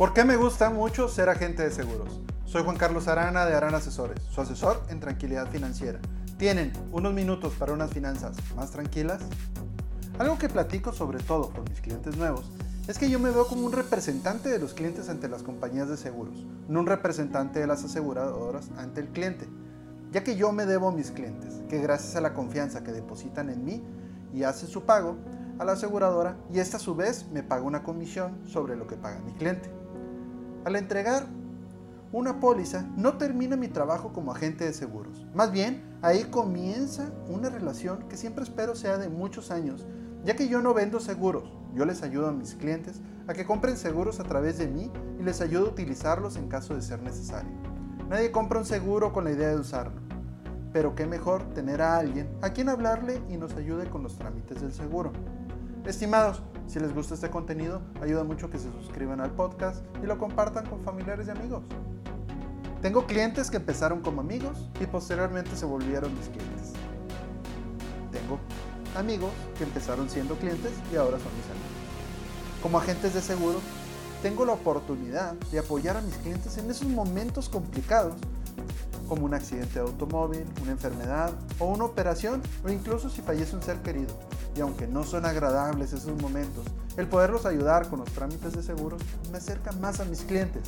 ¿Por qué me gusta mucho ser agente de seguros? Soy Juan Carlos Arana de Arana Asesores, su asesor en tranquilidad financiera. ¿Tienen unos minutos para unas finanzas más tranquilas? Algo que platico sobre todo con mis clientes nuevos es que yo me veo como un representante de los clientes ante las compañías de seguros, no un representante de las aseguradoras ante el cliente, ya que yo me debo a mis clientes, que gracias a la confianza que depositan en mí y hacen su pago a la aseguradora y esta a su vez me paga una comisión sobre lo que paga mi cliente. Al entregar una póliza no termina mi trabajo como agente de seguros, más bien ahí comienza una relación que siempre espero sea de muchos años, ya que yo no vendo seguros, yo les ayudo a mis clientes a que compren seguros a través de mí y les ayudo a utilizarlos en caso de ser necesario. Nadie compra un seguro con la idea de usarlo, pero qué mejor tener a alguien a quien hablarle y nos ayude con los trámites del seguro. Estimados, si les gusta este contenido, ayuda mucho que se suscriban al podcast y lo compartan con familiares y amigos. Tengo clientes que empezaron como amigos y posteriormente se volvieron mis clientes. Tengo amigos que empezaron siendo clientes y ahora son mis amigos. Como agentes de seguro, tengo la oportunidad de apoyar a mis clientes en esos momentos complicados, como un accidente de automóvil, una enfermedad o una operación, o incluso si fallece un ser querido. Y aunque no son agradables esos momentos, el poderlos ayudar con los trámites de seguros me acerca más a mis clientes.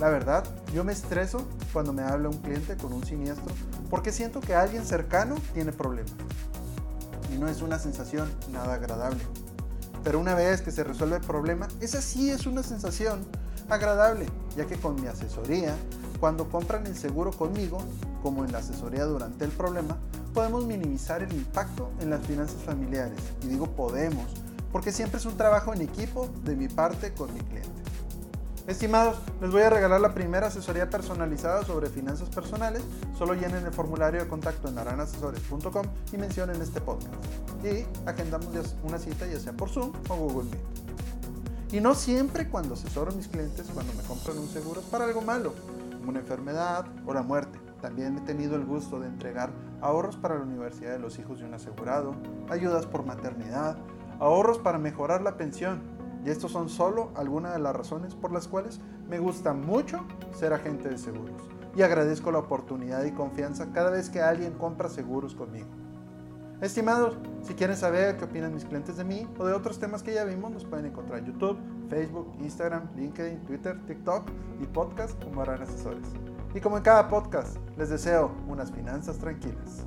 La verdad, yo me estreso cuando me habla un cliente con un siniestro porque siento que alguien cercano tiene problemas y no es una sensación nada agradable. Pero una vez que se resuelve el problema, esa sí es una sensación agradable, ya que con mi asesoría, cuando compran el seguro conmigo, como en la asesoría durante el problema, podemos minimizar el impacto en las finanzas familiares. Y digo podemos, porque siempre es un trabajo en equipo de mi parte con mi cliente. Estimados, les voy a regalar la primera asesoría personalizada sobre finanzas personales. Solo llenen el formulario de contacto en aranasesores.com y mencionen este podcast. Y agendamos una cita ya sea por Zoom o Google Meet. Y no siempre cuando asesoro a mis clientes, cuando me compran un seguro, es para algo malo, una enfermedad o la muerte. También he tenido el gusto de entregar ahorros para la universidad de los hijos de un asegurado, ayudas por maternidad, ahorros para mejorar la pensión y estos son solo algunas de las razones por las cuales me gusta mucho ser agente de seguros. Y agradezco la oportunidad y confianza cada vez que alguien compra seguros conmigo. Estimados, si quieren saber qué opinan mis clientes de mí o de otros temas que ya vimos, nos pueden encontrar en YouTube, Facebook, Instagram, LinkedIn, Twitter, TikTok y podcast como Harán Asesores. Y como en cada podcast, les deseo unas finanzas tranquilas.